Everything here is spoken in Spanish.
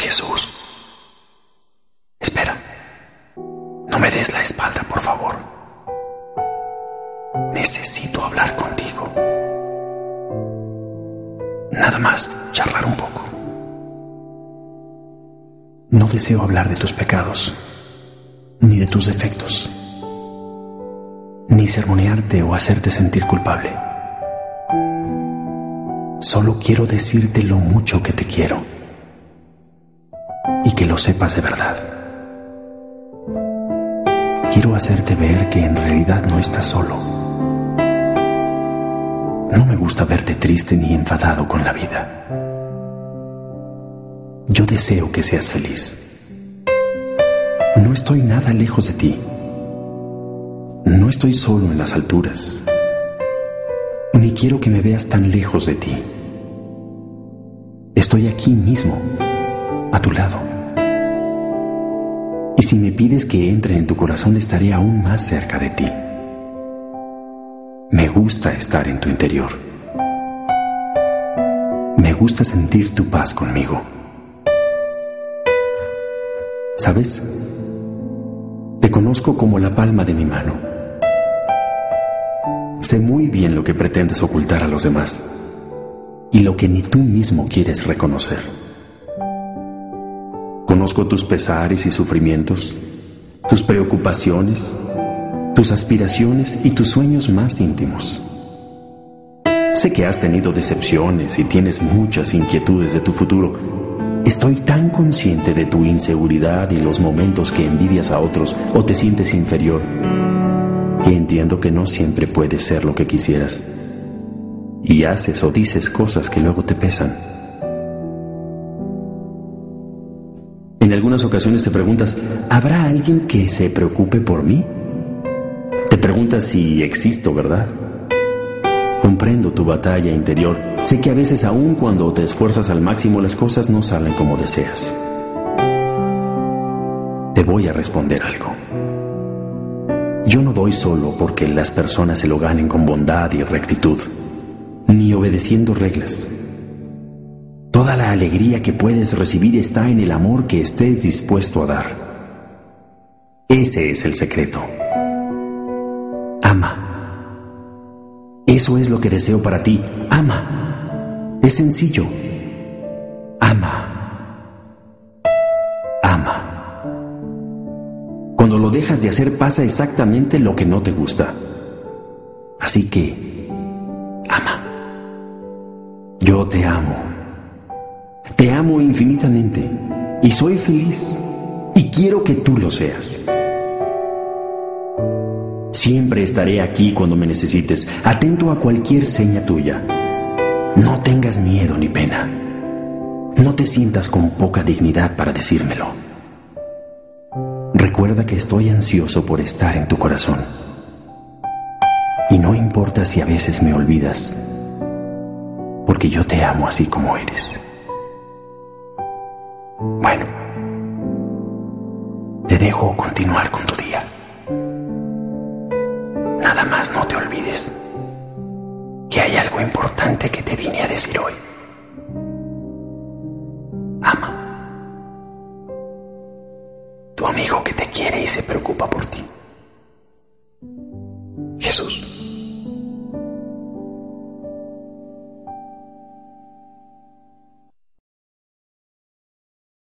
Jesús. Espera. No me des la espalda, por favor. Necesito hablar contigo. Nada más, charlar un poco. No deseo hablar de tus pecados, ni de tus defectos, ni sermonearte o hacerte sentir culpable. Solo quiero decirte lo mucho que te quiero y que lo sepas de verdad. Quiero hacerte ver que en realidad no estás solo. No me gusta verte triste ni enfadado con la vida. Yo deseo que seas feliz. No estoy nada lejos de ti. No estoy solo en las alturas. Ni quiero que me veas tan lejos de ti. Estoy aquí mismo, a tu lado. Y si me pides que entre en tu corazón, estaré aún más cerca de ti. Me gusta estar en tu interior. Me gusta sentir tu paz conmigo. ¿Sabes? Te conozco como la palma de mi mano. Sé muy bien lo que pretendes ocultar a los demás y lo que ni tú mismo quieres reconocer. Conozco tus pesares y sufrimientos, tus preocupaciones, tus aspiraciones y tus sueños más íntimos. Sé que has tenido decepciones y tienes muchas inquietudes de tu futuro. Estoy tan consciente de tu inseguridad y los momentos que envidias a otros o te sientes inferior, que entiendo que no siempre puedes ser lo que quisieras. Y haces o dices cosas que luego te pesan. En algunas ocasiones te preguntas, ¿habrá alguien que se preocupe por mí? Te preguntas si existo, ¿verdad? Comprendo tu batalla interior. Sé que a veces aun cuando te esfuerzas al máximo las cosas no salen como deseas. Te voy a responder algo. Yo no doy solo porque las personas se lo ganen con bondad y rectitud, ni obedeciendo reglas. Toda la alegría que puedes recibir está en el amor que estés dispuesto a dar. Ese es el secreto. Ama. Eso es lo que deseo para ti. Ama. Es sencillo. Ama. Ama. Cuando lo dejas de hacer pasa exactamente lo que no te gusta. Así que, ama. Yo te amo. Te amo infinitamente y soy feliz y quiero que tú lo seas. Siempre estaré aquí cuando me necesites, atento a cualquier seña tuya. No tengas miedo ni pena. No te sientas con poca dignidad para decírmelo. Recuerda que estoy ansioso por estar en tu corazón. Y no importa si a veces me olvidas, porque yo te amo así como eres. Bueno, te dejo continuar con tu día. Nada más no te olvides que hay algo importante que te vine a decir hoy. Ama. Tu amigo que te quiere y se preocupa por ti.